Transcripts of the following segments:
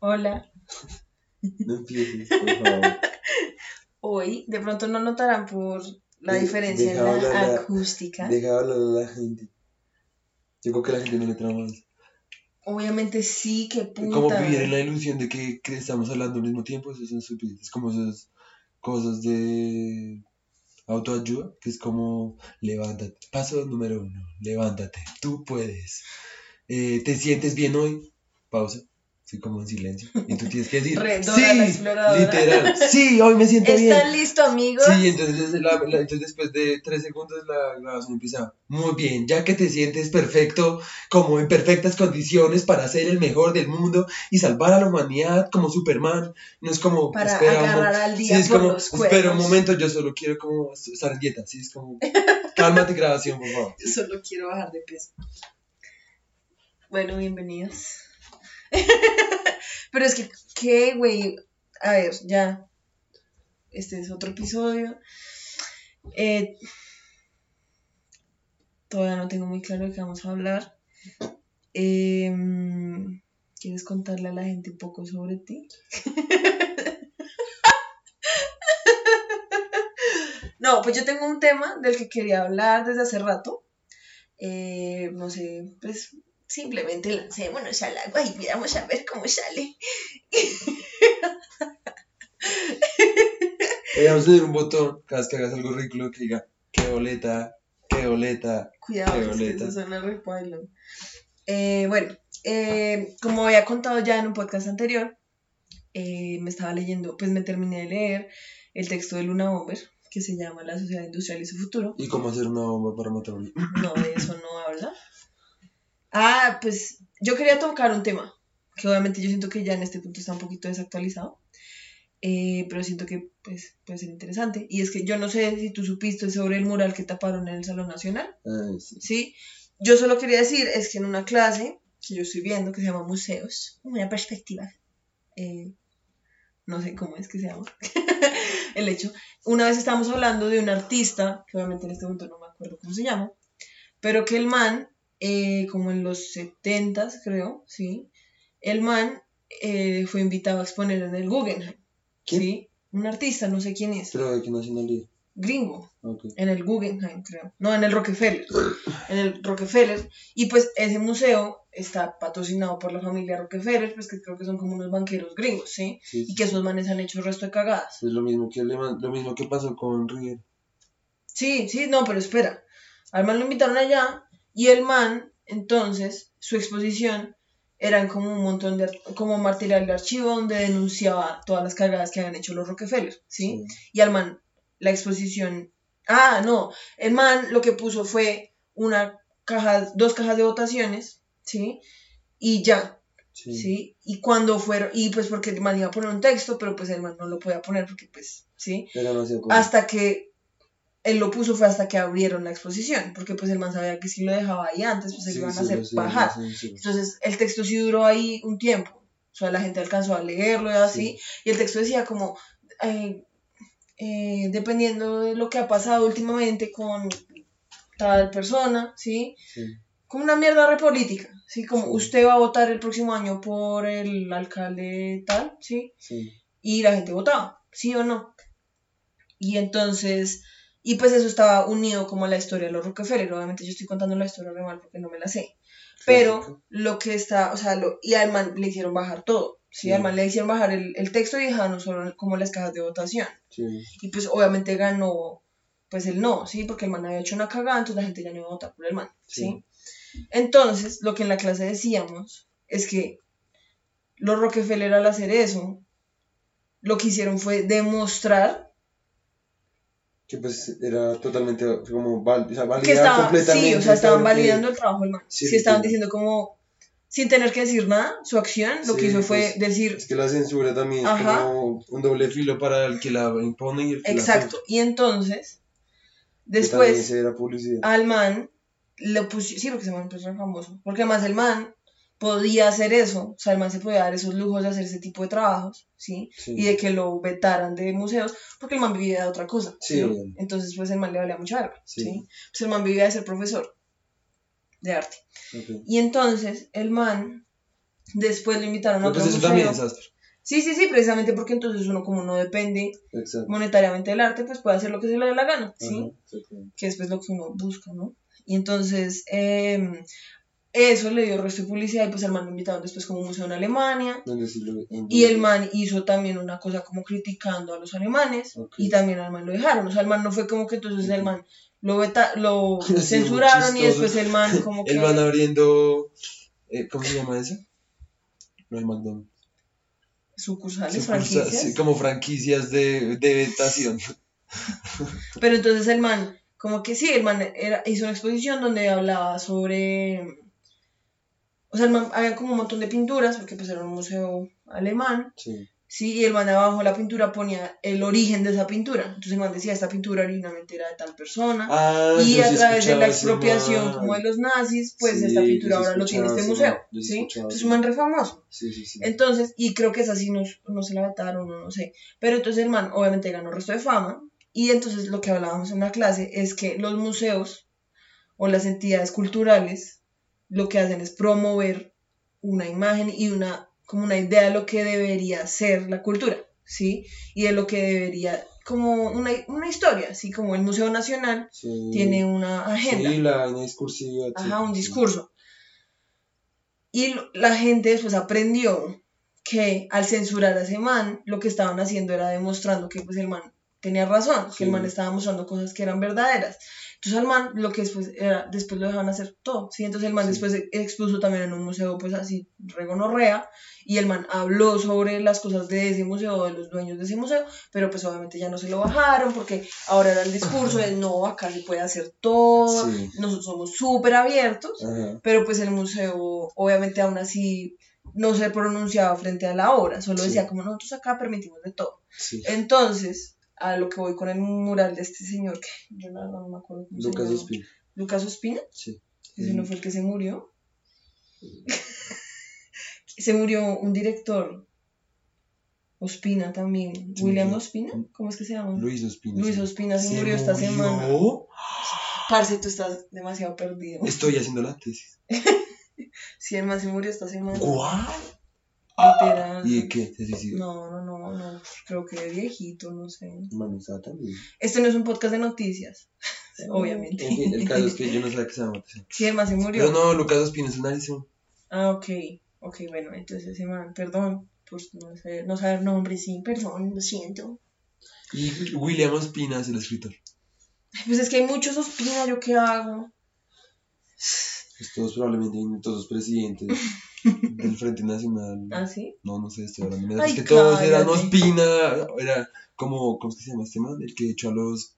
Hola. No empieces, por favor. Hoy, de pronto no notarán por la De- diferencia en la la- acústica. Deja hablar a la gente. Yo creo que la gente no le trama más. Obviamente sí, que puta. Como vivir en la ilusión de que, que estamos hablando al mismo tiempo, eso es una estupidez. Es como esas cosas de autoayuda, que es como levántate. Paso número uno, levántate, tú puedes. Eh, ¿Te sientes bien hoy? Pausa. Así como en silencio. Y tú tienes que decir, sí, la exploradora". literal, sí, hoy me siento bien. ¿Están listos, amigos? Sí, entonces, la- la- entonces después de tres segundos la grabación empieza. Muy bien, ya que te sientes perfecto, como en perfectas condiciones para ser el mejor del mundo y salvar a la humanidad como Superman. No es como. Para espera agarrar al Sí, día es por como. los Espera un momento, yo solo quiero como estar en dieta. Sí, es como. Cálmate, grabación, por favor. Yo solo quiero bajar de peso. Bueno, bienvenidos. Pero es que, ¿qué, güey? A ver, ya. Este es otro episodio. Eh, todavía no tengo muy claro de qué vamos a hablar. Em, ¿Quieres contarle a la gente un poco sobre ti? No, pues yo tengo un tema del que quería hablar desde hace rato. Eh, no sé, pues simplemente lancémonos al agua y vamos a ver cómo sale. Vamos a tener un botón cada vez que hagas algo ridículo que diga, qué boleta, qué boleta. Cuidado, Qué que es que boleta. eso. Eh, bueno, eh, como había contado ya en un podcast anterior, eh, me estaba leyendo, pues me terminé de leer el texto de Luna Bomber, que se llama La sociedad industrial y su futuro. Y cómo hacer una bomba para matar a un No, de eso no habla. Ah, pues yo quería tocar un tema, que obviamente yo siento que ya en este punto está un poquito desactualizado, eh, pero siento que pues, puede ser interesante. Y es que yo no sé si tú supiste sobre el mural que taparon en el Salón Nacional. Ay, sí. ¿sí? Yo solo quería decir es que en una clase que yo estoy viendo que se llama Museos, una perspectiva, eh, no sé cómo es que se llama, el hecho, una vez estábamos hablando de un artista, que obviamente en este momento no me acuerdo cómo se llama, pero que el man, eh, como en los 70 creo, ¿sí? El man eh, fue invitado a exponer en el Guggenheim, ¿Quién? ¿sí? Un artista, no sé quién es, Pero de qué nacionalidad. gringo en el Guggenheim, creo. No, en el Rockefeller. En el Rockefeller. Y pues ese museo está patrocinado por la familia Rockefeller, pues que creo que son como unos banqueros gringos, ¿sí? Sí, Y que esos manes han hecho el resto de cagadas. Es lo mismo que lo mismo que pasó con River. Sí, sí, no, pero espera. Al man lo invitaron allá y el man, entonces, su exposición eran como un montón de, como material de archivo donde denunciaba todas las cagadas que habían hecho los Rockefeller, ¿sí? Y al man, la exposición. Ah, no. El man lo que puso fue una caja, dos cajas de votaciones, ¿sí? Y ya, Sí. ¿sí? Y cuando fueron, y pues porque el man iba a poner un texto, pero pues el man no lo podía poner porque pues, ¿sí? Hasta que él lo puso fue hasta que abrieron la exposición, porque pues el man sabía que si lo dejaba ahí antes, pues se Sí, iban a hacer bajar. sí. Entonces el texto sí duró ahí un tiempo. O sea, la gente alcanzó a leerlo y así. Y el texto decía como, eh, eh, dependiendo de lo que ha pasado últimamente con tal persona, ¿sí? Como una mierda repolítica, ¿sí? Como usted va a votar el próximo año por el alcalde tal, ¿sí? Sí. Y la gente votaba, ¿sí o no? Y entonces, y pues eso estaba unido como a la historia de los Rockefeller. Obviamente yo estoy contando la historia re mal porque no me la sé. Pero Clásico. lo que está, o sea, lo, y al man le hicieron bajar todo. Sí, Sí. al man le hicieron bajar el, el texto y dejaron solo como las cajas de votación. Sí. Y pues obviamente ganó, pues el no, ¿sí? Porque el man había hecho una cagada, entonces la gente ya no iba a votar por el man, ¿sí? Sí. Entonces, lo que en la clase decíamos es que los Rockefeller al hacer eso, lo que hicieron fue demostrar Que pues era totalmente como val o sea, que validar completamente. sí, o sea, estaban lo que- validando el trabajo del man. Sí, Sí, estaban diciendo como, sin tener que decir nada, su acción, lo que hizo fue pues, decir, Es que la censura también Ajá. es como un doble filo para el que la impone y el que exacto, y entonces, después, se era al man le pusieron, sí, porque ese man era famoso, porque además el man podía hacer eso, o sea, el man se podía dar esos lujos de hacer ese tipo de trabajos, ¿sí? Sí. Y de que lo vetaran de museos, porque el man vivía de otra cosa, Sí. Entonces, pues el man le valía mucha verga, Sí. Pues el man vivía de ser profesor de arte. Y entonces el man Después lo invitaron a No, otro pues eso museo. también es. Sí, sí, sí, precisamente porque entonces uno como no depende Exacto. monetariamente del arte, pues puede hacer lo que se le dé la gana, ¿sí? Que es pues lo que uno busca, ¿no? Y entonces, eh, eso le dio resto de publicidad y pues el man lo invitaron después como un museo en Alemania. ¿Dónde sí lo- en- Y el man hizo también una cosa como criticando a los alemanes y también al man lo dejaron. O sea, el man no fue como que entonces el man lo, lo censuraron y después el man como que... El van abriendo. eh, ¿Cómo se llama eso? No el McDonald's. sucursales, Sucursa- franquicias. sí, como franquicias de, de vetación. Pero entonces el man, como que sí, el man era, hizo una exposición donde hablaba sobre... O sea, man, había como un montón de pinturas, porque pues era un museo alemán, Sí. sí, y el man abajo de la pintura ponía el origen de esa pintura. Entonces el man decía, esta pintura originalmente era de tal persona, Ah, y a sí través de la expropiación man. como de los nazis, pues Sí, esta pintura ahora lo tiene este museo, man, sí Entonces un man re famoso. Sí, sí, sí. Entonces, y creo que es así, no, no se la vetaron, no, no sé. Pero entonces el man obviamente ganó resto de fama. Y entonces lo que hablábamos en la clase es que los museos o las entidades culturales lo que hacen es promover una imagen y una, como una idea de lo que debería ser la cultura, ¿sí? Y de lo que debería, como una, una historia, así como el Museo Nacional Sí. tiene una agenda. Sí, la vaina discursiva. Ajá, un discurso. Y la gente después aprendió que al censurar a ese man, lo que estaban haciendo era demostrando que pues el man tenía razón, que el man estaba mostrando cosas que eran verdaderas. Entonces al man lo que después era, después lo dejaban hacer todo, ¿sí? Entonces el man Sí. después expuso también en un museo pues así, regonorrea, y el man habló sobre las cosas de ese museo, de los dueños de ese museo, pero pues obviamente ya no se lo bajaron porque ahora era el discurso de no, acá se puede hacer todo, Sí. nosotros somos súper abiertos, Ajá. pero pues el museo obviamente aún así no se pronunciaba frente a la obra, solo Sí. decía como nosotros acá permitimos de todo. Entonces, a lo que voy con el mural de este señor, que yo no, no me acuerdo cómo Lucas se. Ospina. Lucas Ospina, Sí. ese no fue el que se murió. se murió un director, Ospina también, Sí, William. Ospina, ¿cómo es que se llama? Luis Ospina. Luis. Ospina se, ¿Se murió esta semana. Parce, tú estás demasiado perdido. Estoy haciendo la tesis. Sí, man se murió esta semana. ¿Cuál? Literal. ¿Y de qué? ¿Se suicidó? No, no, no, no. Creo que de viejito, no sé. Estaba también. Este no es un podcast de noticias, obviamente. En fin, el caso es que yo no sabía que se llama. Sí, man se murió. Pero no, Lucas Ospina es un narizón. Ah, ok. Ok, bueno, entonces ese man, perdón, pues no sé, no saber nombre, sí, perdón, lo siento. Y William Ospina es el escritor. Ay, Pues es que hay muchos Ospina, ¿yo qué hago? Pues todos probablemente todos los presidentes del Frente Nacional. ¿Ah, sí? No, no sé, estoy hablando. Ay, es que todos eran cállate. Ospina. Era como, ¿cómo es que se llama este man? El que echó a los,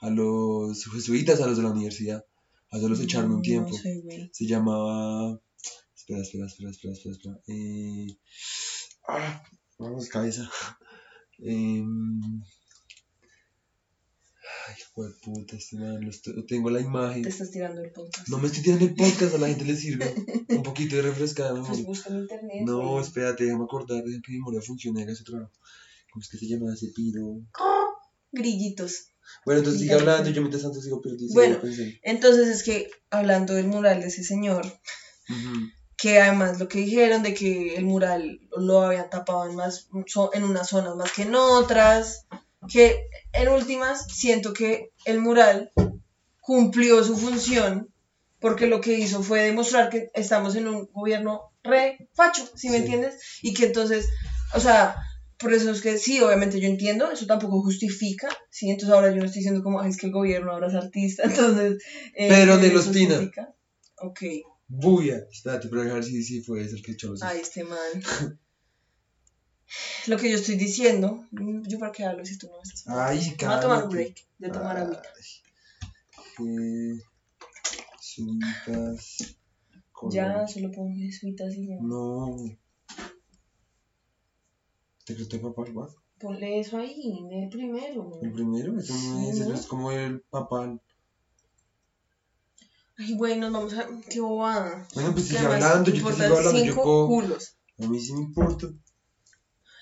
a los jesuitas, a los de la universidad. A los echaron un tiempo. No sé, güey. Se llamaba. Espera, espera, espera, espera, espera. espera. Eh... Ah, vamos, cabeza. Em, Ay, hijo de puta, este man. estoy- Tengo la imagen. Te estás tirando el podcast. No me estoy tirando el podcast, a la gente le sirve un poquito de refrescada Pues memoria. busca en internet. No, güey. espérate, déjame acordar, deja que mi memoria funcione haga su trabajo. ¿Cómo es que se llama ese piro? Grillitos. Bueno, entonces sigue hablando yo mientras tanto sigo perdido. Bueno. Entonces es que, hablando del mural de ese señor, Ujú. que además lo que dijeron de que el mural lo habían tapado en, más, en unas zonas más que en otras, que en últimas siento que el mural cumplió su función porque lo que hizo fue demostrar que estamos en un gobierno re facho, ¿sí me Sí. entiendes? Y que entonces, o sea, por eso es que sí, obviamente yo entiendo, eso tampoco justifica, ¿sí? Entonces ahora yo no estoy diciendo como, "Ay, es que el gobierno ahora es artista, entonces... eh, Pero de los Pina. Ok. Buya. Espérate, pero dejar si sí fue ese el que echó los. Ay, este man. Lo que yo estoy diciendo, yo para qué hablo si tú no me estás Ay, Me voy a tomar un break de tomar agüita. Eh, Suitas. Ya, solo pongo jesuitas y ya. No. ¿Secreto de papal, what? Ponle eso ahí, el primero. El primero, eso no es, Sí, es como el papal. Ay, nos vamos a. Qué bobada. Bueno, pues Que sigue hablando, yo te sigo hablando, yo culos. A mí sí me importa.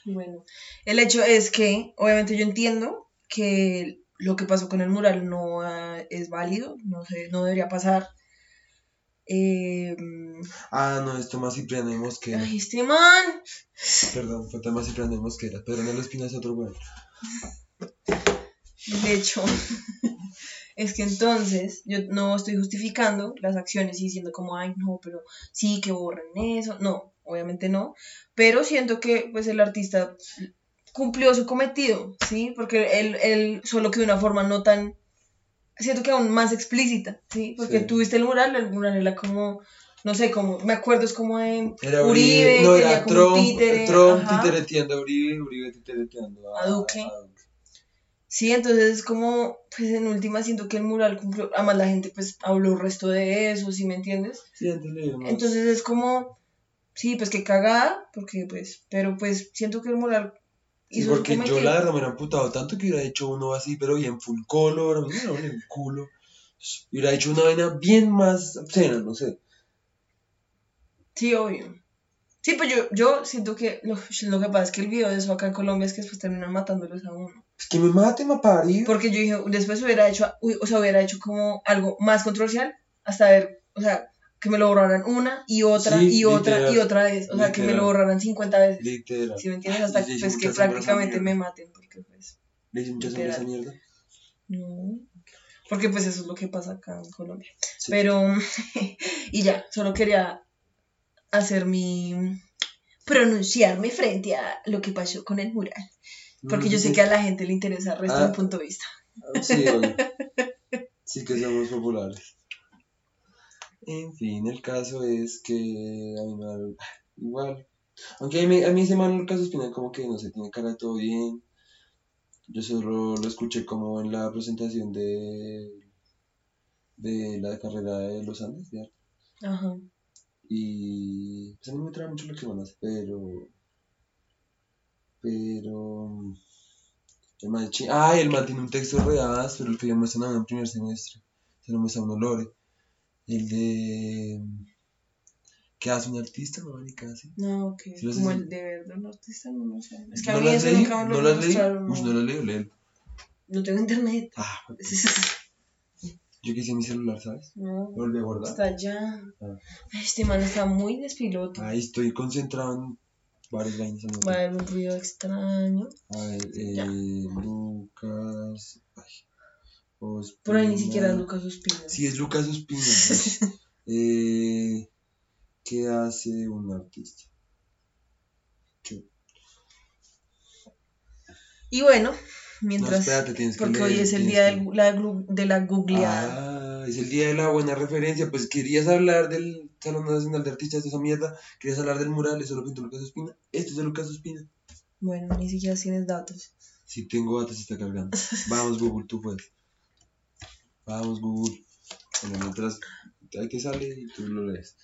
Bueno, el hecho es que, obviamente, yo entiendo que lo que pasó con el mural no ah, es válido, no, sé, no debería pasar. Eh, Ah, no, es Tomás Cipriano y Mosquera. ay, este man. Perdón, fue Tomás Cipriano y Mosquera. Pero no lo espinas otro güey. De hecho, es que entonces yo no estoy justificando las acciones y diciendo como, ay, no, pero sí, que borren eso. No, obviamente no. Pero siento que pues el artista cumplió su cometido, ¿sí? Porque él, él solo que de una forma no tan, siento que aún más explícita, ¿sí? Porque Sí. tuviste el mural, el mural era como, no sé, como, me acuerdo, es como de Era Uribe, Uribe, no, era Trump, títere, Trump titereteando a Uribe, Uribe titereteando a, A Duque. Sí, entonces es como, pues en última siento que el mural cumplió, además la gente pues habló el resto de eso, ¿sí me entiendes? Sí, más. Entonces es como, sí, pues que cagada, porque pues, pero pues siento que el mural Sí, porque yo la verdad me hubiera amputado tanto que hubiera hecho uno así, pero bien full color, me duele el culo. Hubiera hecho una vaina bien más obscena, no sé. Sí, obvio. Sí, pues yo, yo siento que lo, lo que pasa es que el video de eso acá en Colombia es que después terminan matándolos a uno. Es que me mate, me parido. Porque yo dije, después hubiera hecho, o sea, hubiera hecho como algo más controversial hasta ver, o sea, que me lo borraran una y otra Sí, y otra literal, y otra vez. O sea, que me lo borraran 50 veces. Literal. ¿Sí me entiendes? Hasta pues, que prácticamente me maten. Porque pues, Le hice mucha sombra a esa mierda. no. Porque pues eso es lo que pasa acá en Colombia. Sí. Pero, y ya, solo quería hacer mi, pronunciarme frente a lo que pasó con el mural. Porque Mm, yo sé que a la gente le interesa el resto Ah. del punto de vista. Sí, obvio. Sí que somos populares. En fin, el caso es que a mí me da igual. Aunque a mí, a mí ese man Lucas Espina como que no sé, tiene cara todo bien. Yo solo lo escuché como en la presentación de de la carrera de los Andes, de arte. Ajá. Y pues a mí me trae mucho lo que van a hacer, pero pero el man ay, el man tiene un texto real, pero el que yo me sonaba en primer semestre, se lo muestra a uno Lore. El de ¿qué hace un artista, no así? No, ok. Sí, lo Como el deber del artista, no lo sé. Es que a ¿No mí lo has eso leído? nunca me ¿No lo lo has leído? Uy, no. no lo leído, léelo. No tengo internet. Ah, yo quise mi celular, ¿sabes? No, Lo volví a guardar. está allá. Ah. Este man está muy despiloto. Ahí estoy concentrado en varios vainas Va a haber un ruido extraño. A ver, eh. Lucas. Ay, Por ahí ni Ospina. siquiera Lucas Ospina. Sí, es Lucas Ospina. eh, ¿Qué hace un artista? ¿Qué? Y bueno, No, mientras. espérate, tienes que porque hoy es el día que- del- la de la googleada. Ah, es el día de la buena referencia. Pues querías hablar del Salón Nacional de Artistas de esa mierda. Querías hablar del mural, eso lo pintó Lucas Ospina. Esto es de Lucas Ospina. Bueno, ni siquiera tienes datos. Si tengo datos, está cargando. Vamos, Google, tú puedes. Vamos, Google. Bueno, mientras ahí te sale y tú lo lees.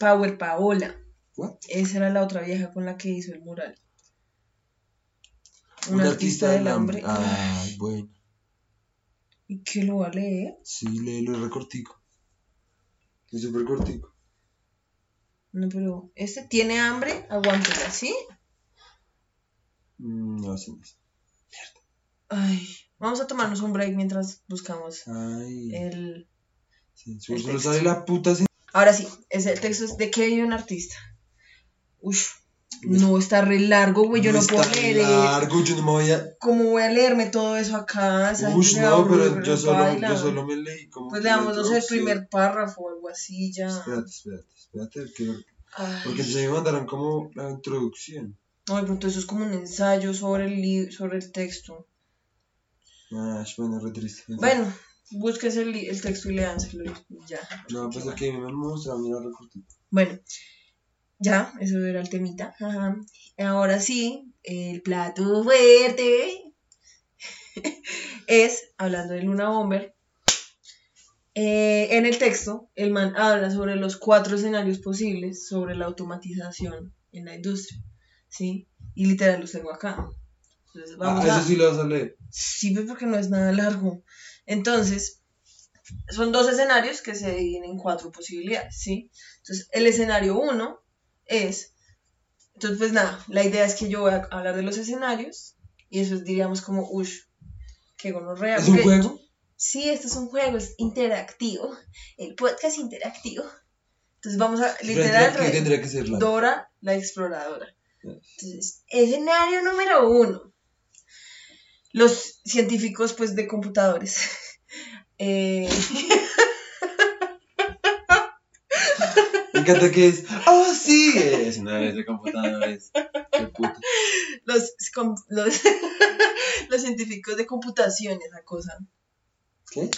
Power Paola. What? Esa era la otra vieja con la que hizo el mural. Un, artista, del hambre. Ay, bueno. ¿Y qué lo va a leer? Sí, léelo, es recortico. Es súper cortico. No, pero este tiene hambre, aguántela, ¿sí? Mm, no, así no es. Ay, vamos a tomarnos un break mientras buscamos Ay. el... sí, el sale la puta sin- Ahora sí, ese el texto es de que vive un artista. Uf, no está re largo, güey, yo no, puedo leer. largo, yo no me voy a. ¿Cómo voy a leerme todo eso acá? Uy, se no, pero yo solo, baila. yo solo me leí como. Pues la leamos, no sé, el primer párrafo o algo así ya. Espérate, espérate, espérate. que- Ay. Porque entonces me mandaron como la introducción. No, de pronto eso es como un ensayo sobre el, sobre el texto. Ah, bueno, re triste. Bueno, búsquese el, texto y leánselo y ya. No, pues aquí me mostraron, mira, recortico. Bueno, ya, eso era el temita. Ajá. Ahora sí, el plato fuerte es, hablando de Luna Bomber, eh, en el texto, el man habla sobre los cuatro escenarios posibles sobre la automatización en la industria, ¿sí? Y literal los tengo acá. Entonces, vamos ah, a... eso sí lo vas a leer. Sí, porque no es nada largo. Entonces, son dos escenarios que se dividen en cuatro posibilidades, ¿sí? Entonces, el escenario uno es, entonces, pues nada, la idea es que yo voy a hablar de los escenarios y eso es, diríamos, como, uff, qué gonorrea. ¿Es un juego? sí, esto es un juego, es interactivo, el podcast interactivo. Entonces vamos a, literal, ¿Qué tendría que ser la? Dora la exploradora. Entonces, escenario número uno. Los científicos, pues, de computadores. Eh, Me encanta que es. ¡Oh, sí! Es una vez de computadores. Qué puto. los, los científicos de computación, esa cosa. ¿Qué?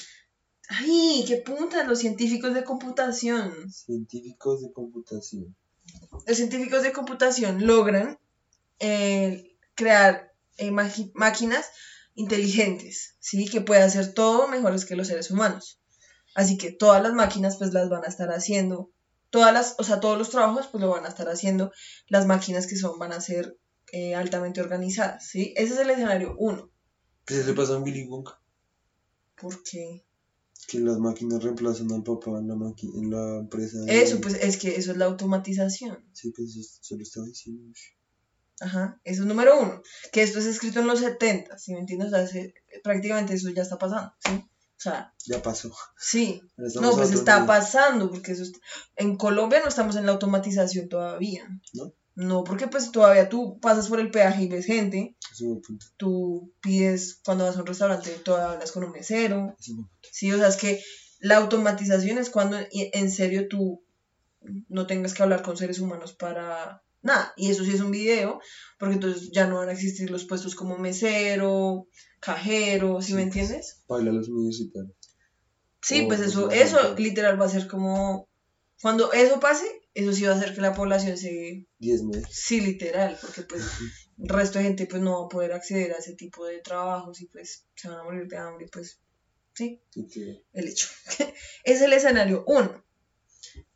Ay, qué punta, los científicos de computación. Científicos de computación. Los científicos de computación logran eh, crear eh, máquinas inteligentes, ¿sí? Que pueden hacer todo mejores que los seres humanos. Así que todas las máquinas pues las van a estar haciendo, todas las, o sea, todos los trabajos pues lo van a estar haciendo las máquinas que son, van a ser eh, altamente organizadas, ¿sí? Ese es el escenario uno. ¿Qué se le pasa a Willy Wonka? Porque Que las máquinas reemplazan al papá en la, en la empresa. eso, pues es que eso es la automatización. Sí, pues eso se lo estaba diciendo. Ajá, eso es número uno. Que esto es escrito en los 70, ¿sí me entiendes? O sea, se- prácticamente eso ya está pasando, ¿sí? O sea, Ya pasó. sí. No, pues está pasando, porque eso está- en Colombia no estamos en la automatización todavía. ¿No? No, porque pues todavía tú pasas por el peaje y ves gente, es un buen punto. tú pides cuando vas a un restaurante, todavía hablas con un mesero, Ese es un buen punto. sí, o sea, es que la automatización es cuando en serio tú no tengas que hablar con seres humanos para nada, y eso sí es un video, porque entonces ya no van a existir los puestos como mesero, cajero, ¿sí, Sí, me pues. entiendes? Baila los medios y tal. Sí, Oh, pues pues, eso, eso literal va a ser como, cuando eso pase, eso sí va a hacer que la población se, 10 meses. sí, literal, porque pues el resto de gente pues no va a poder acceder a ese tipo de trabajos y pues se van a morir de hambre, pues sí, el hecho. es el escenario uno.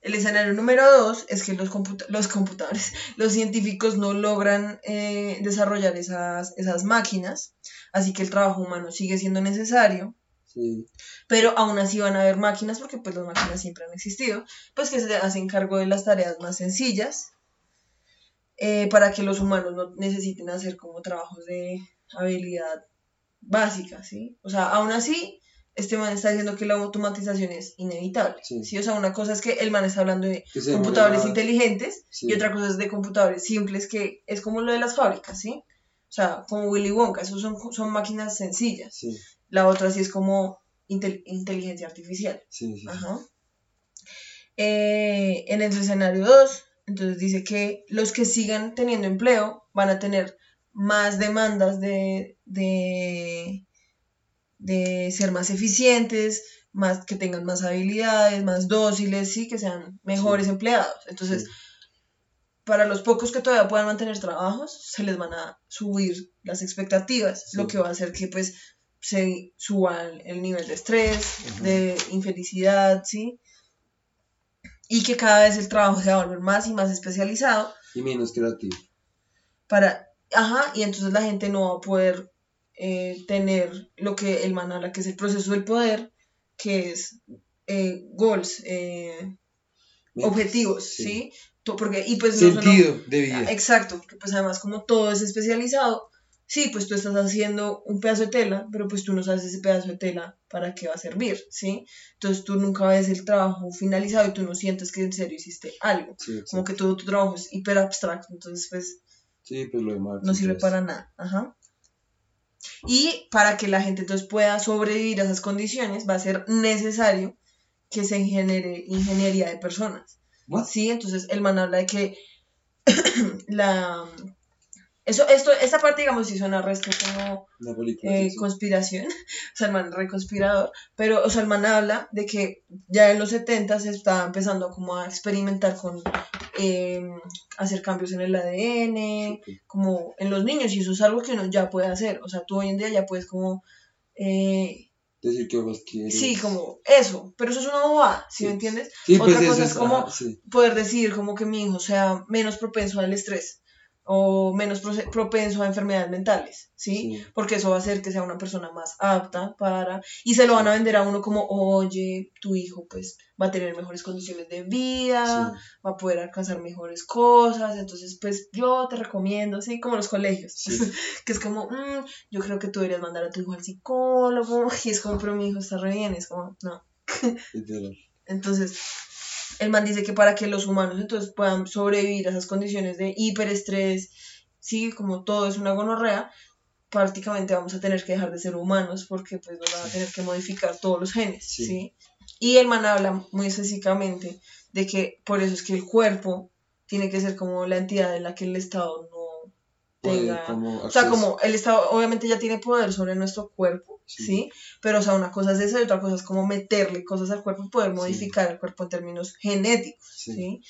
El escenario número dos es que los, computa- los computadores, los científicos no logran eh, desarrollar esas, esas máquinas, así que el trabajo humano sigue siendo necesario, Sí. pero aún así van a haber máquinas, porque pues las máquinas siempre han existido, pues que se hacen cargo de las tareas más sencillas, eh, para que los humanos no necesiten hacer como trabajos de habilidad básica, ¿sí? O sea, aún así, este man está diciendo que la automatización es inevitable, Sí. ¿sí? O sea, una cosa es que el man está hablando de computadores demora- inteligentes Sí. y otra cosa es de computadores simples, que es como lo de las fábricas, ¿sí? O sea, como Willy Wonka, esos son, son máquinas sencillas. Sí, La otra sí es como intel- inteligencia artificial. sí, sí. sí. Ajá. Eh, en el escenario 2, entonces dice que los que sigan teniendo empleo van a tener más demandas de, de, de ser más eficientes, más, que tengan más habilidades, más dóciles, sí, que sean mejores empleados. Entonces, Sí. para los pocos que todavía puedan mantener trabajos, se les van a subir las expectativas, Sí. lo que va a hacer que pues se suba el, el nivel de estrés, de infelicidad, ¿sí? Y que cada vez el trabajo se va a volver más y más especializado Y menos creativo. para, ajá, y entonces la gente no va a poder eh, tener lo que el man habla, que es el proceso del poder, que es eh, goals, eh, objetivos, ¿sí? To- Porque, y pues no solo- Sentido de vida. Ah, Exacto, porque pues además como todo es especializado, sí, pues tú estás haciendo un pedazo de tela, pero pues tú no sabes ese pedazo de tela para qué va a servir, ¿sí? Entonces tú nunca ves el trabajo finalizado y tú no sientes que en serio hiciste algo. Sí. Como que todo tu trabajo es hiper abstracto, entonces pues Sí, pues lo demás. no sirve para nada. Ajá. Y para que la gente entonces pueda sobrevivir a esas condiciones va a ser necesario que se genere ingeniería de personas. What? Sí, entonces el man habla de que la eso, esto, esta parte digamos sí suena resto como eh, conspiración, o sea el man re conspirador, pero o sea el man habla de que ya en los 70 se estaba empezando como a experimentar con eh, hacer cambios en el ADN, Sí, como en los niños y eso es algo que uno ya puede hacer, o sea tú hoy en día ya puedes como eh, Decir que vos quieres. sí, como eso, pero eso es una bobada, ¿sí, Sí. me entiendes? Sí, Otra pues cosa eso es como ajá, sí. poder decir como que mi hijo sea menos propenso al estrés. O menos propenso a enfermedades mentales, ¿sí? Sí. Porque eso va a hacer que sea una persona más apta para... Y se lo van a vender a uno como, oye, tu hijo pues va a tener mejores condiciones de vida, Sí. va a poder alcanzar mejores cosas, entonces pues yo te recomiendo, ¿sí? Como los colegios, Sí. que es como, "Mm, yo creo que tú deberías mandar a tu hijo al psicólogo, y es como, pero mi hijo está re bien, es como, no. Entonces, el man dice que para que los humanos entonces puedan sobrevivir a esas condiciones de hiperestrés, sí, como todo es una gonorrea, prácticamente vamos a tener que dejar de ser humanos porque pues nos van a tener que modificar todos los genes, Sí. ¿sí? Y el man habla muy específicamente de que por eso es que el cuerpo tiene que ser como la entidad en la que el Estado no tenga... como O sea, como el Estado obviamente ya tiene poder sobre nuestro cuerpo, Sí. ¿sí? Pero, o sea, una cosa es eso y otra cosa es como meterle cosas al cuerpo y poder Sí. modificar el cuerpo en términos genéticos, Sí. ¿sí?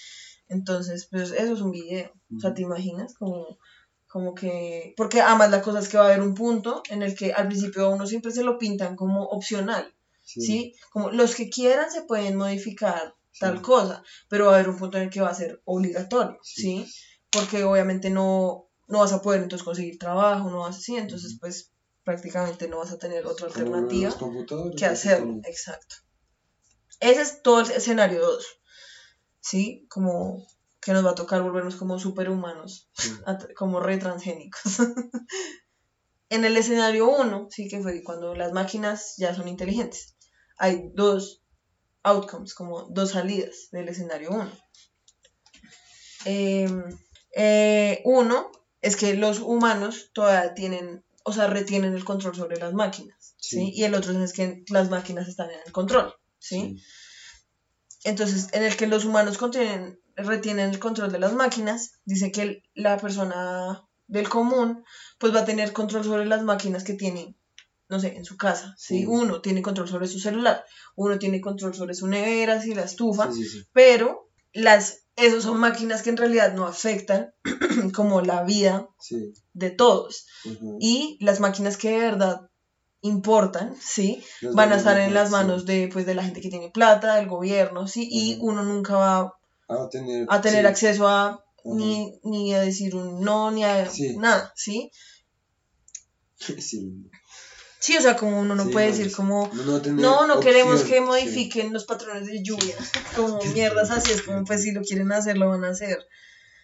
Entonces, pues eso es un video. O sea. ¿te imaginas? Como, como que... Porque además la cosa es que va a haber un punto en el que al principio a uno siempre se lo pintan como opcional, ¿sí? Como los que quieran se pueden modificar tal cosa, pero va a haber un punto en el que va a ser obligatorio. ¿sí? Porque obviamente no, no vas a poder entonces conseguir trabajo, no vas así, entonces pues prácticamente no vas a tener otra Como alternativa que hacerlo, básicamente. exacto. Ese es todo el escenario 2, ¿sí? Como que nos va a tocar volvernos como superhumanos, Sí. como retransgénicos. en el escenario 1, sí que fue cuando las máquinas ya son inteligentes, hay dos outcomes, como dos salidas del escenario 1. uno es que los humanos todavía tienen, o sea, retienen el control sobre las máquinas, ¿sí? Sí. Y el otro es que las máquinas están en el control, ¿sí? Entonces, en el que los humanos contienen- retienen el control de las máquinas, dice que la persona del común, pues va a tener control sobre las máquinas que tiene, no sé, en su casa, ¿sí? Sí. Uno tiene control sobre su celular, uno tiene control sobre su nevera, y la estufa, pero las, esos son máquinas que en realidad no afectan como la vida Sí. de todos. Y las máquinas que de verdad importan, ¿sí? Los van a estar en las sí. manos de, pues, de la gente que tiene plata, del gobierno, ¿sí? Y uno nunca va A tener, a tener sí. acceso a ni, ni a decir un no, ni a Sí. nada, ¿sí? Sí, o sea, como uno no Sí, puede decir como, no, no, no, queremos opción, que sí. modifiquen los patrones de lluvia, como mierdas así, es como, pues si lo quieren hacer, lo van a hacer.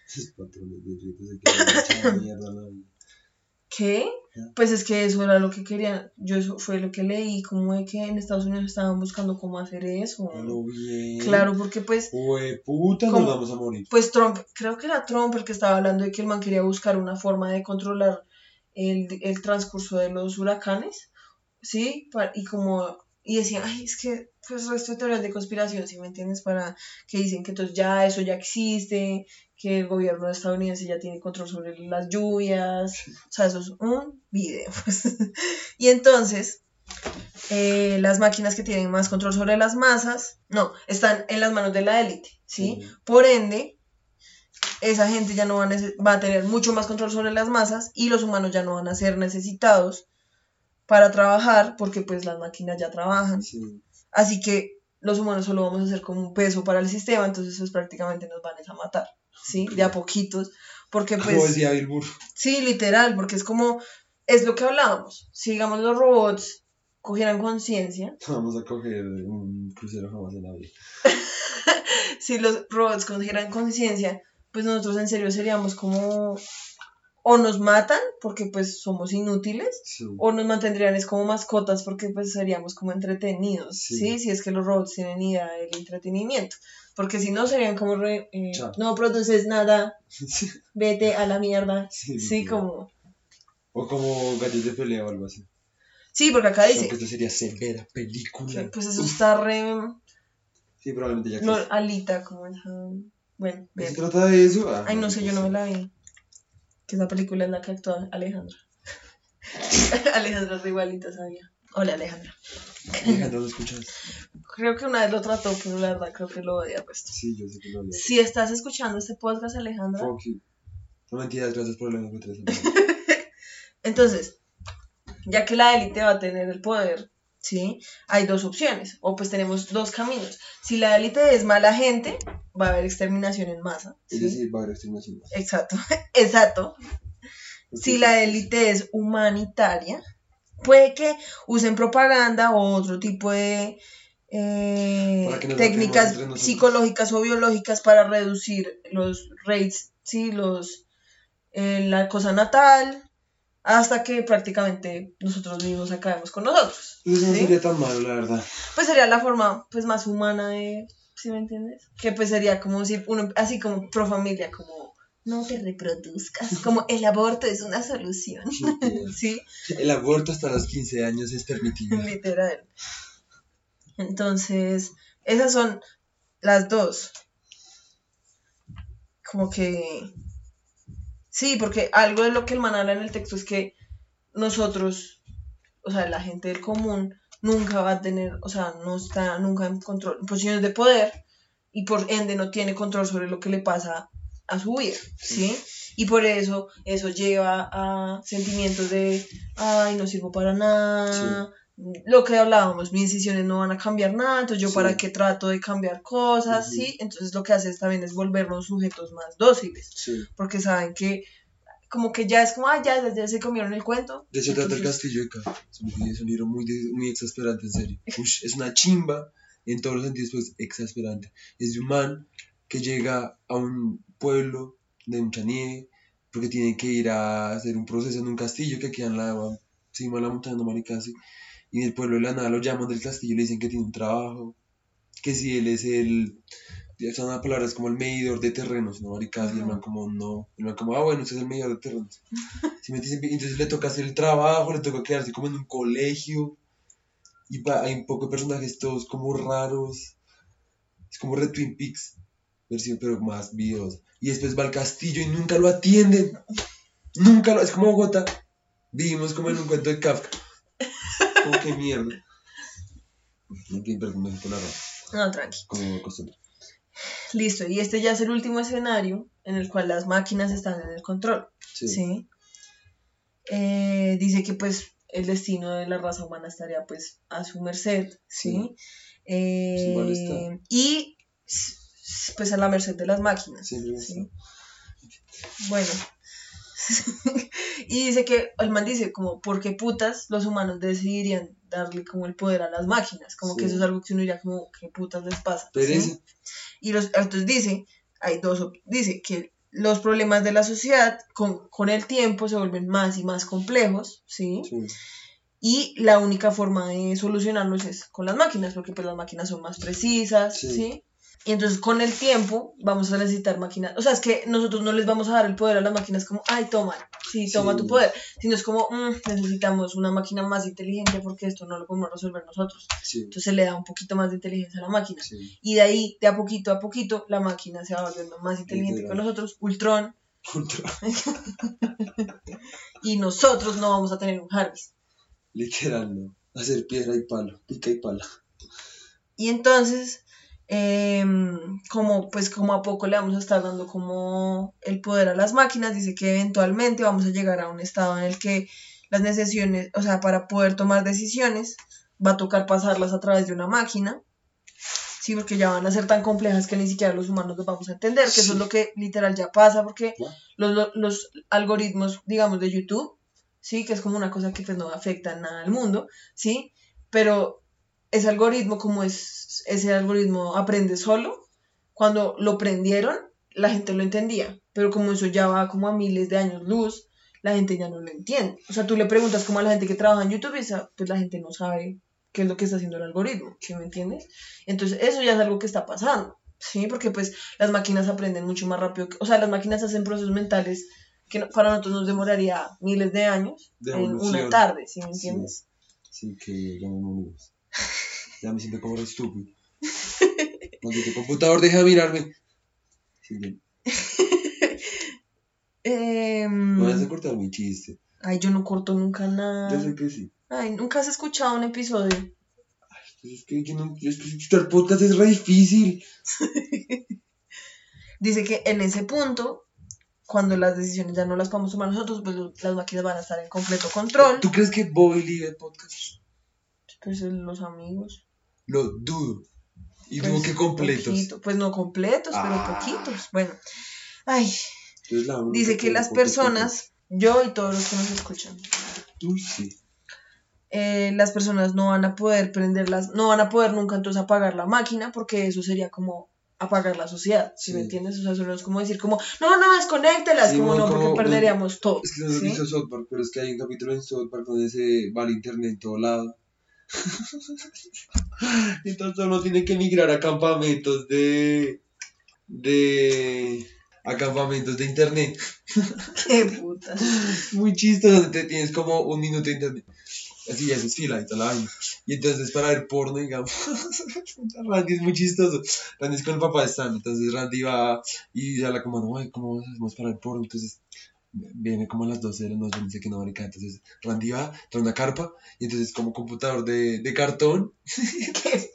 Esos patrones de lluvia se quedan hechas mierda la vida. ¿Qué? Pues es que eso era lo que querían, yo eso fue lo que leí, como de que en Estados Unidos estaban buscando cómo hacer eso. Bien. Claro, porque pues Hue puta, nos vamos a morir. Pues Trump, creo que era Trump el que estaba hablando de que el man quería buscar una forma de controlar el, el transcurso de los huracanes, ¿sí? Y como, y decía, ay, es que, pues, resto de teorías de conspiración, ¿sí me entiendes? Para que dicen que entonces ya eso ya existe, que el gobierno estadounidense ya tiene control sobre las lluvias, o sea, eso es un video, pues. Y entonces, eh, las máquinas que tienen más control sobre las masas, no, están en las manos de la élite, ¿sí? Por ende, esa gente ya no va a, nece- va a tener mucho más control sobre las masas y los humanos ya no van a ser necesitados para trabajar porque pues las máquinas ya trabajan. Sí. Así que los humanos solo vamos a ser como un peso para el sistema, entonces pues prácticamente nos van a matar, ¿sí? De a poquitos, porque Como pues... decía Bill Burr. Sí, literal, porque es como, es lo que hablábamos. Si digamos los robots cogieran conciencia, Vamos a coger un crucero jamás en la vida. si los robots cogieran conciencia, pues nosotros en serio seríamos como, o nos matan porque pues somos inútiles, Sí. o nos mantendrían es como mascotas porque pues seríamos como entretenidos, Sí. ¿sí? Si es que los robots tienen idea del entretenimiento. Porque si no serían como, re- eh, no produces nada, vete a la mierda. Sí, como... O como gallos de pelea o algo así. Sí, porque acá dice... Aunque esto sería severa película. pues eso está re... Sí, probablemente ya No. Alita, como. Bueno, ¿No se trata de eso? Ah, Ay, no sé, yo no me la vi. Que esa película es la que actúa Alejandra. Alejandra es igualita, sabía. Hola, Alejandra. Alejandro, ¿lo escuchas? Creo que una vez lo trató, pero la verdad creo que lo odia puesto. Sí, yo sé que lo odio. Si estás escuchando este podcast, Alejandra, Fuck you. No mentiras, gracias por la MP3. entonces, ya que la élite va a tener el poder ¿sí? Hay dos opciones, o pues tenemos dos caminos. Si la élite es mala gente, va a haber exterminación en masa. Es ¿sí? decir, va a haber exterminación. Exacto, exacto. Si la élite es humanitaria, puede que usen propaganda o otro tipo de eh, técnicas psicológicas o biológicas para reducir los rates, sí, los, eh, la cosa natal, hasta que prácticamente nosotros mismos acabemos con nosotros. Eso no ¿sí? sería tan malo, la verdad. Pues sería la forma pues más humana de, ¿sí me entiendes? Que pues sería como si uno, así como pro familia, como no te reproduzcas, como el aborto es una solución, ¿sí? El aborto hasta los 15 años es permitido. Literal. Entonces, esas son las dos. Como que... Sí, porque algo de lo que el man habla en el texto es que nosotros, o sea, la gente del común, nunca va a tener, o sea, no está nunca en control, en posiciones de poder y por ende no tiene control sobre lo que le pasa a su vida, ¿sí? Y por eso eso lleva a sentimientos de, ay, no sirvo para nada, lo que hablábamos, mis decisiones no van a cambiar nada, entonces yo Sí. para qué trato de cambiar cosas, Ujú. ¿sí? Entonces lo que hace es también es volvernos sujetos más dóciles, Sí. porque saben que como que ya es como, ah, ya, ya, se comieron el cuento. De hecho, trata el castillo de K. Es un, libro muy, muy exasperante, en serio. Ush, es una chimba en todos los sentidos, pues exasperante. Es de un man que llega a un pueblo de mucha nieve porque tiene que ir a hacer un proceso en un castillo que queda en la cima de la montaña, no maricasi. Y en el pueblo de la nada lo llaman del castillo y le dicen que tiene un trabajo, que si él es el. Son las palabras como el medidor de terrenos, ¿no? Maricasi. Y el man, como no. El man, como, ah, bueno, usted es el medidor de terrenos. Si me dicen, entonces le toca hacer el trabajo, le toca quedarse como en un colegio. Y hay un poco de personajes todos como raros. Es como Red Twin Peaks, versión, pero más videos. Y después va al castillo y nunca lo atienden. Nunca lo. Es como Bogotá. Vivimos como en un cuento de Kafka. Que mierda. Ok, perdón, me No, tranqui. Como costumbre. Listo, y este ya es el último escenario en el cual las máquinas están en el control. Sí. ¿sí? Eh, dice que pues el destino de la raza humana estaría pues a su merced, ¿sí? Eh, Sí, mal está. y pues a la merced de las máquinas. Siempre ¿sí? Bueno. y dice que, el man dice como, ¿por qué putas los humanos decidirían darle como el poder a las máquinas? Como que eso es algo que uno diría como, ¿qué putas les pasa? Y los, entonces dice, hay dos, dice que los problemas de la sociedad con, con el tiempo se vuelven más y más complejos, ¿sí? sí. Y la única forma de solucionarlos es con las máquinas, porque pues las máquinas son más precisas, Sí. ¿sí? Y entonces con el tiempo vamos a necesitar máquinas, o sea, es que nosotros no les vamos a dar el poder a las máquinas como, ay, toma, sí, toma Sí. tu poder, sino es como, "Mm, necesitamos una máquina más inteligente porque esto no lo podemos resolver nosotros. Sí. Entonces se le da un poquito más de inteligencia a la máquina. Sí. Y de ahí, de a poquito a poquito, la máquina se va volviendo más inteligente Literal. que nosotros, Ultron, Ultra. y nosotros no vamos a tener un Jarvis. Literal, no. Hacer piedra y palo, pica y pala. Y entonces, em, como pues como a poco le vamos a estar dando como el poder a las máquinas, dice que eventualmente vamos a llegar a un estado en el que las decisiones, o sea, para poder tomar decisiones, va a tocar pasarlas a través de una máquina. Sí, porque ya van a ser tan complejas que ni siquiera los humanos los vamos a entender, que eso es lo que literal ya pasa, porque los, los algoritmos, digamos, de YouTube, sí, que es como una cosa que pues no afecta nada al mundo, sí, pero ese algoritmo, como es, ese algoritmo aprende solo, cuando lo prendieron, la gente lo entendía, pero como eso ya va como a miles de años luz, la gente ya no lo entiende. O sea, tú le preguntas como a la gente que trabaja en YouTube esa, pues la gente no sabe qué es lo que está haciendo el algoritmo, ¿sí me entiendes? Entonces, eso ya es algo que está pasando, ¿sí? Porque pues las máquinas aprenden mucho más rápido, que- o sea, las máquinas hacen procesos mentales que no- para nosotros nos demoraría miles de años De en una tarde, ¿sí me entiendes? Sí, que ya morimos. Ya me siento como re estúpido. Maldito computador, deja de mirarme. Sí, bien. Em, No vas a cortar mi chiste. Ay, yo no corto nunca nada. Yo sé que sí. Ay, nunca has escuchado un episodio. Pues es que yo no. Es que escuchar podcast es re difícil. Dice que en ese punto, cuando las decisiones ya no las podemos tomar nosotros, pues las máquinas van a estar en completo control. ¿Tú crees que Bobby Lee ve podcast? Pues eh, los amigos. Lo dudo. Y Pues, dudo que completos. poquito. Pues no completos, pero Ah. poquitos. Bueno. Ay, dice que las personas, yo y todos los que nos escuchan, sí. eh, las personas no van a poder prenderlas, no van a poder nunca entonces apagar la máquina porque eso sería como apagar la sociedad, ¿sí, me entiendes? O sea, eso no es como decir como, no, no, desconéctelas, Sí, como no, no, porque perderíamos todo. Es que no ¿sí? visto South Park, pero es que hay un capítulo en South Park donde se va al internet en todo lado. Entonces uno tiene que migrar a campamentos de. de. a campamentos de internet. Qué puta. Muy chistoso, te tienes como un minuto de internet. Así ya haces fila y toda la vaina. Y entonces para ver porno, digamos. Randy es muy chistoso. Randy es con el papá de Sam. Entonces Randy va y habla como, no, ¿cómo hacemos para ver porno? Entonces viene como a las 12 de la noche, dice que no, marica. Entonces Randy va, trae una carpa y entonces como computador de, de cartón Qué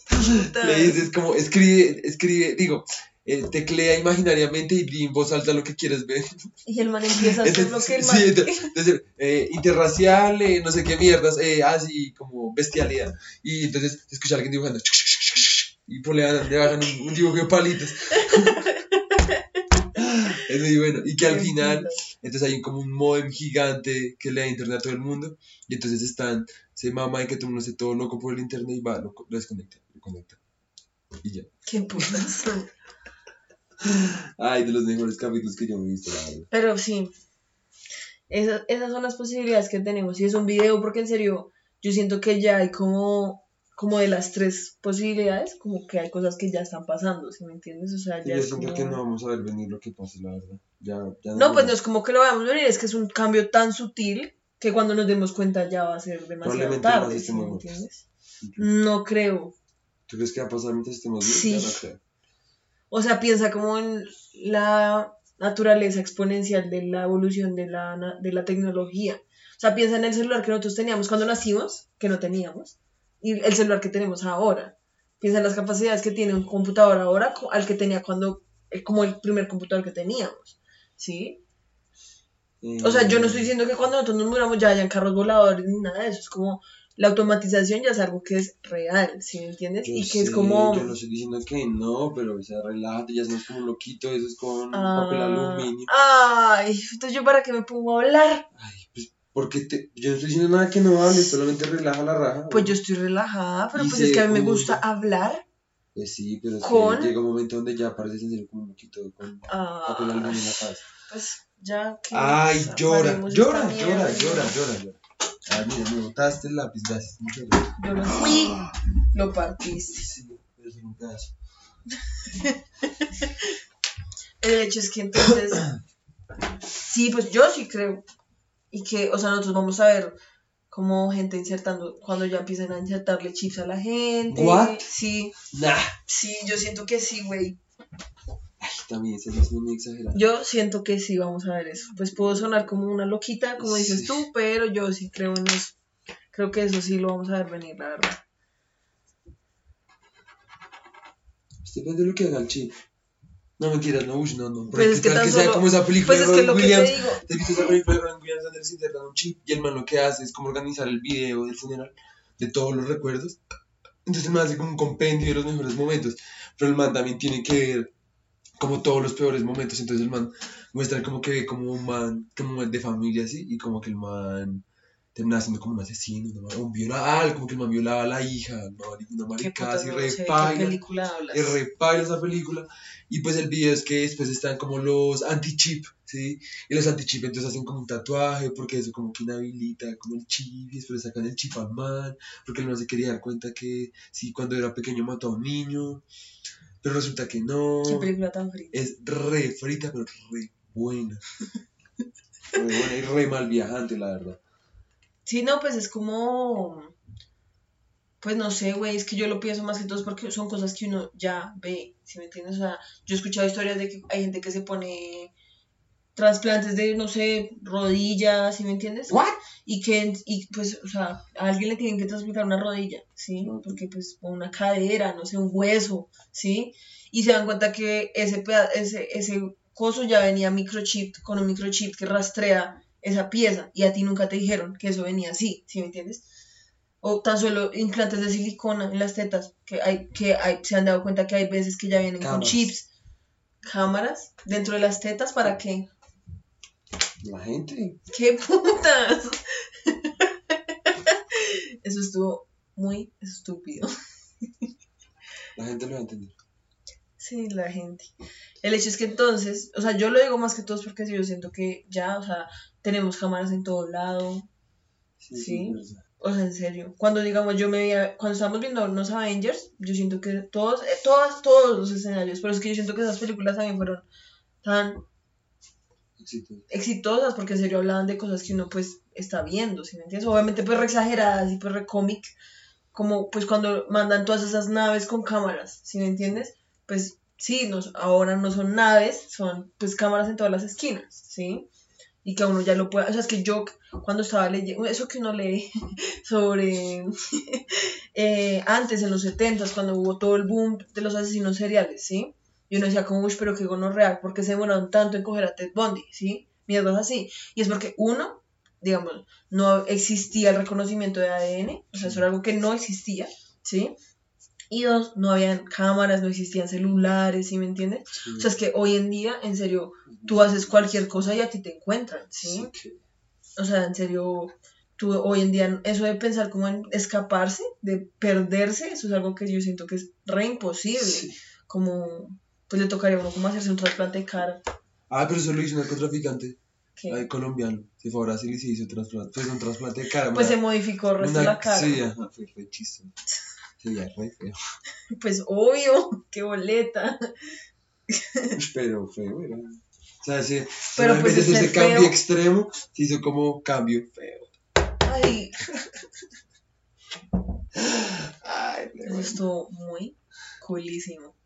le dices como, escribe, escribe, digo, eh, teclea imaginariamente y di en voz alta lo que quieres ver. Y el man empieza a hacer lo que el sí, man... entonces, entonces, eh, interracial, eh, no sé qué mierdas, eh, así como bestialidad. Y entonces escucha a alguien dibujando. Y pues le, bajan un, un dibujo de palitos. es muy bueno. Y que al Qué final. Entonces hay como un modem gigante que le da internet a todo el mundo. Y entonces están, se mama y que todo el mundo esté todo loco por el internet y va, lo, lo desconecta, lo conecta. Y ya. Qué putas. Ay, de los mejores capítulos que yo he visto, la verdad. Pero sí, esas, esas son las posibilidades que tenemos. Y es un video porque en serio, yo siento que ya hay como, como de las tres posibilidades, como que hay cosas que ya están pasando, ¿sí me entiendes? O sea, Y ya yo es como... que no vamos a ver venir lo que pase, la verdad. Ya, ya No, pues no es como que lo veamos venir, es que es un cambio tan sutil que cuando nos demos cuenta ya va a ser demasiado tarde, ¿sí me entiendes? No creo. ¿Tú crees que va a pasar mientras estemos vivos? Sí. No. O sea, piensa como en la naturaleza exponencial de la evolución de la, de la tecnología. O sea, piensa en el celular que nosotros teníamos cuando nacimos, que no teníamos, y el celular que tenemos ahora. Piensa en las capacidades que tiene un computador ahora al que tenía cuando, eh, como el primer computador que teníamos. ¿Sí? O sea, yo no estoy diciendo que cuando nosotros nos muramos ya hayan carros voladores ni nada de eso. Es como la automatización ya es algo que es real, ¿sí me entiendes? Yo y que es como... Yo no estoy diciendo que no, pero o sea, relájate, ya somos como loquito, eso es con Ah, papel aluminio. Ay, entonces yo para qué me pongo a hablar. Ay, porque te, yo no estoy diciendo nada que no hables, solamente relaja la raja. Pues yo estoy relajada, pero Y pues es que a mí me gusta hablar. Pues sí, pero es con- que llega un momento donde ya pareces en serio como un loquito con papel aluminio en la Ah, cabeza. pues ya que Ay, llora, llora, llora, llora, llora, llora. Ay, mira, me botaste el lápiz, gracias. Muchas gracias. Yo lo fui, lo partiste. Sí, pero es un pedazo. El hecho es que entonces, sí, pues yo sí creo. Y que, o sea, nosotros vamos a ver como gente insertando, cuando ya empiecen a insertarle chips a la gente. What? Sí, Nah. sí, yo siento que sí, güey. Ay, también se hace muy exagerado. Yo siento que sí, vamos a ver eso. Pues puedo sonar como una loquita, como dices tú, pero yo sí creo en eso. Creo que eso sí lo vamos a ver venir, la verdad. Depende de lo que haga el chip. No, mentiras, no, uy, no, no. Pues es ¿qué que tal que sea solo- como esa película Pues de es que Robin lo que Williams? te ¿Te has visto esa película de Robin Williams donde internan un chip? Y el man lo que hace es como organizar el video del funeral de todos los recuerdos. Entonces el man hace como un compendio de los mejores momentos. Pero el man también tiene que ver como todos los peores momentos. Entonces el man muestra como que ve como un man, como de familia así, y como que el man termina siendo como un asesino, un violador, como que el man violaba a la hija, una, mari- una qué maricada así, no re sé, qué paila. película hablas. Es re paila esa película. Y pues el video es que después están como los anti-chip, ¿sí? Y los anti-chip entonces hacen como un tatuaje porque eso como que inhabilita como el chip y después le sacan el chip al man porque él no se quería dar cuenta que sí, cuando era pequeño mató a un niño. Pero resulta que no. Qué película tan fría. Es re frita, pero re buena. Re buena y re mal viajante, la verdad. Sí, no, pues es como. Pues no sé, güey, es que yo lo pienso más que todo porque son cosas que uno ya ve, ¿sí me entiendes? O sea, yo he escuchado historias de que hay gente que se pone trasplantes de, no sé, rodillas, ¿sí me entiendes? ¿What? Y que, y pues, o sea, a alguien le tienen que trasplantar una rodilla, ¿sí? Porque pues o una cadera, no sé, un hueso, ¿sí? Y se dan cuenta que ese, ese, ese coso ya venía microchip, con un microchip que rastrea esa pieza y a ti nunca te dijeron que eso venía así, ¿sí me entiendes? O tan solo implantes de silicona en las tetas, que hay, que hay, se han dado cuenta que hay veces que ya vienen con chips, cámaras dentro de las tetas, ¿para qué? La gente. ¡Qué putas! Eso estuvo muy estúpido. La gente lo va a entender. Sí, la gente. El hecho es que entonces, o sea, yo lo digo más que todo es porque yo siento que ya, o sea, tenemos cámaras en todo lado. Sí. verdad. O sea, en serio. Cuando digamos yo me veía, cuando estábamos viendo los Avengers, yo siento que todos, eh, todas, todos los escenarios, pero es que yo siento que esas películas también fueron tan Éxito. exitosas porque en serio hablaban de cosas que uno pues está viendo, ¿sí me entiendes? Obviamente pues re exageradas y pues re cómic, como pues cuando mandan todas esas naves con cámaras, ¿sí me entiendes? Pues sí, nos, ahora no son naves, son pues cámaras en todas las esquinas, ¿sí? Y que uno ya lo pueda, o sea, es que yo cuando estaba leyendo, eso que uno lee sobre eh, antes en los 70 cuando hubo todo el boom de los asesinos seriales, ¿sí? Y uno decía como, uy, pero qué real, ¿por qué se demoraron tanto en coger a Ted Bundy? ¿Sí? Mierdas así. Y es porque, uno, digamos, no existía el reconocimiento de ADN, o sea, eso era algo que no existía, ¿sí? Y dos, no habían cámaras, no existían celulares, ¿sí me entiendes? Sí. O sea, es que hoy en día, en serio, tú haces cualquier cosa y a ti te encuentran, ¿sí? O sea, en serio, tú hoy en día, eso de pensar como en escaparse, de perderse, eso es algo que yo siento que es re imposible sí. como pues le tocaría a uno como hacerse un trasplante de cara. Ah, pero eso lo hizo un narcotraficante. Ay, colombiano. Se fue a Brasil y se hizo trasplante. Pues un trasplante de cara. pues se modificó el resto una- de la cara. Sí, ajá, fue re chistoso. Sería re feo. Pues obvio, qué boleta. Pero feo, era. O sea, ese, Pero, pues, ese cambio extremo, se hizo como cambio feo. Ay, Ay, bueno. estuvo muy coolísimo.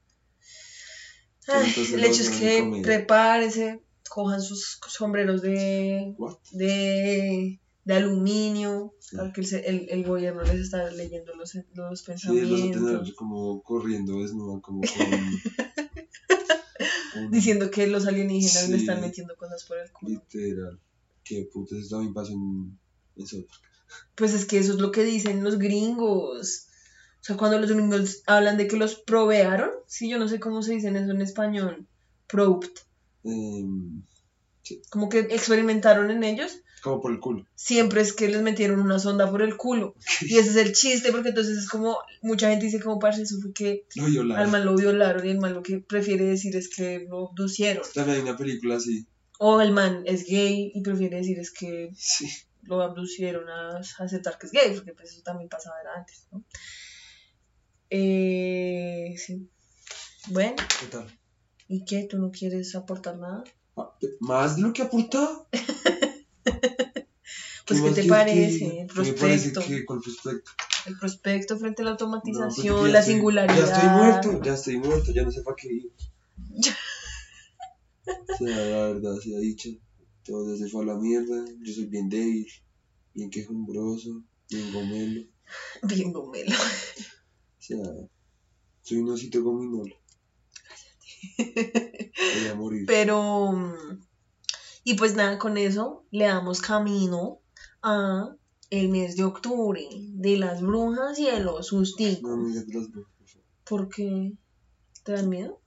Ay, el hecho es que prepárense, cojan sus sombreros de, What? de, de aluminio, Sí. porque el, el, el gobierno les está leyendo los, los Sí, los pensamientos. tener como corriendo desnuda, como con. Diciendo que los alienígenas le Sí. están metiendo cosas por el culo. Literal. Qué putas, eso también pasó en. en South Park. Pues es que eso es lo que dicen los gringos. O sea, cuando los gringos hablan de que los provearon, sí, yo no sé cómo se dice eso en español, probed, Em, como que experimentaron en ellos, como por el culo. siempre es que les metieron una sonda por el culo. Y ese es el chiste, porque entonces es como, mucha gente dice como, parce, eso fue que Lo al man lo violaron y el man lo que prefiere decir es que lo abducieron. También hay una película así. O el man es gay y prefiere decir es que Sí. lo abducieron a aceptar que es gay, porque pues eso también pasaba antes, ¿no? Eh, sí. Bueno, ¿Qué tal? ¿y qué? ¿Tú no quieres aportar nada? Ah, ¿Más de lo que aportaba? Pues, ¿qué te parece? El ¿Qué me parece prospecto. que el prospecto? El prospecto frente a la No, pues, automatización, ya la estoy- singularidad. Ya estoy muerto, ya estoy muerto, ya no sé para qué ir. O sea, la verdad sea dicha, todo se fue a la mierda, yo soy bien débil, bien quejumbroso, bien gomelo, Bien gomelo. o sea, soy un osito gominolo. Voy a morir. Pero, y pues nada, con eso le damos camino a el mes de octubre de las brujas y de los No, susticos. no digas las brujas, por favor. ¿Por qué? ¿Te dan miedo?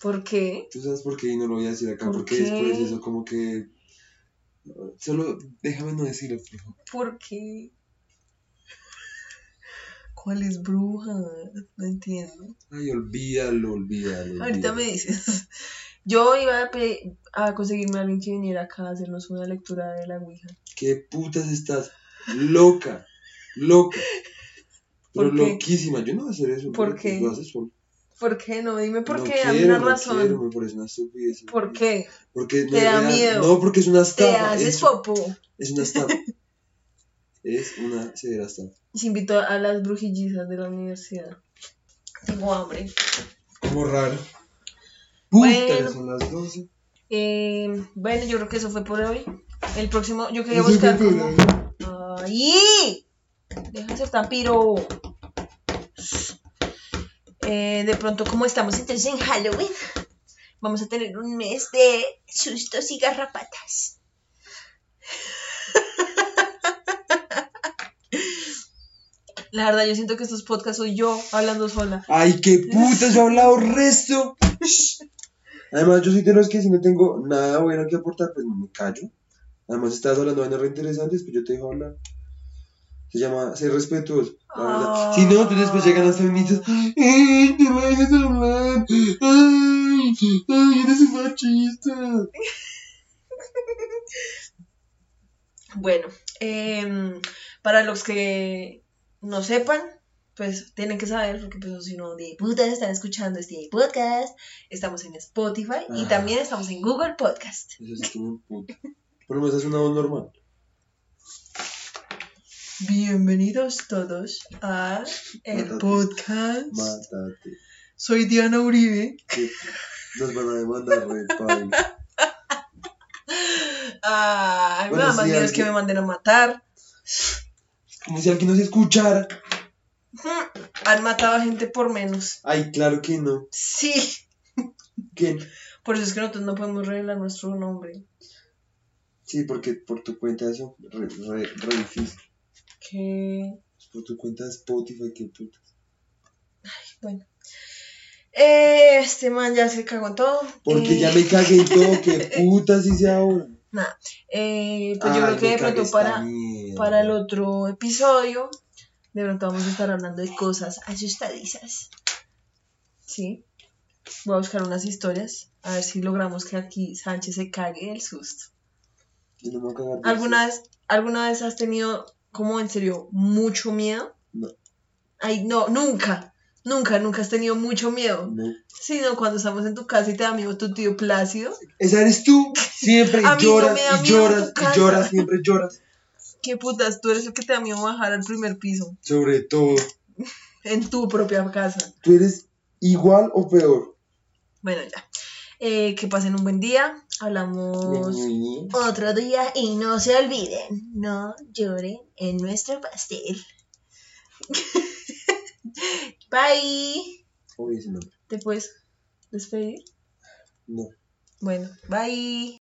¿Por qué? ¿Tú sabes por qué? Y no lo voy a decir acá, ¿Por porque qué? después eso como que... Solo déjame no decirlo, por favor. ¿Por qué? ¿Cuáles brujas? No entiendo. Ay, olvídalo, olvídalo. Ahorita me dices. Yo iba a, conseguirme a alguien que viniera acá a hacernos una lectura de la Ouija. ¿Qué putas estás? Loca, loca. Pero ¿Por qué? loquísima. Yo no voy a hacer eso. ¿Por qué? Lo haces solo. ¿Por qué no? Dime por No qué, quiero, dame una no razón. quiero, me parece una estupidez. ¿Por qué? Porque no ¿Te es da miedo? No, porque es una Te estafa. haces Es, popo. es una estafa. es una severa estafa. Se invitó a las brujillizas de la universidad. Tengo hambre. Como raro. Puta, Bueno. son las 12. Eh, bueno, yo creo que eso fue por hoy. El próximo, yo quería Eso buscar fue como... ¡Ay! Deja de ser tan piro. Eh, de pronto, como estamos entonces en Halloween, vamos a tener un mes de sustos y garrapatas. La verdad, yo siento que estos podcasts soy yo hablando sola. Ay, qué putas, yo he hablado resto. Además, yo soy de los que si no tengo nada bueno que aportar, pues me callo. Además, estás hablando de vainas re interesantes, pues yo te dejo hablar. Se llama ser respetuoso, la verdad. Ah. Si no, entonces después llegan las feministas. ¡Ay, te me dejas hablar! ¡Ay, ay, eres un machista! Bueno, em, para los que no sepan, pues tienen que saber, porque pues si no, de putas están escuchando este podcast, estamos en Spotify y Ah. también estamos en Google Podcast. Eso sí que me puta. Pero me haces una voz normal. Bienvenidos todos a el Mátate. podcast. Mátate. Soy Diana Uribe. Nos van a demandar re paila. Ay, Bueno, nada más es alguien- que me manden a matar. Como si alguien nos escuchara. Hmm, Han matado a gente por menos. Ay, claro que no. Sí. ¿Quién? Por eso es que nosotros no podemos revelar nuestro nombre. Sí, porque por tu cuenta eso re, re, re difícil. Que. Por tu cuenta de Spotify, qué puta. Bueno. Eh, este man ya se cagó en todo. Porque Eh, ya me cagué en todo, qué putas hice ahora. Nada. Eh, pues yo Ay, creo que de pronto para, para el otro episodio, de pronto vamos a estar hablando de cosas asustadizas. Sí. Voy a buscar unas historias. A ver si logramos que aquí Sánchez se cague el susto. Y no ¿Alguna vez, ¿Alguna vez has tenido, como en serio, mucho miedo? No. Ay, no, nunca. Nunca, nunca has tenido mucho miedo. No. Sino cuando estamos en tu casa y te da miedo tu tío Plácido. Esa eres tú. Siempre no lloras y lloras y lloras, siempre lloras. ¿Qué putas? Tú eres el que te da miedo bajar al primer piso. Sobre todo. En tu propia casa. ¿Tú eres igual o peor? Bueno, ya. Eh, que pasen un buen día. Hablamos otro día y no se olviden, no lloren en nuestro pastel. Bye. ¿Te puedes despedir? No. Bueno, bye.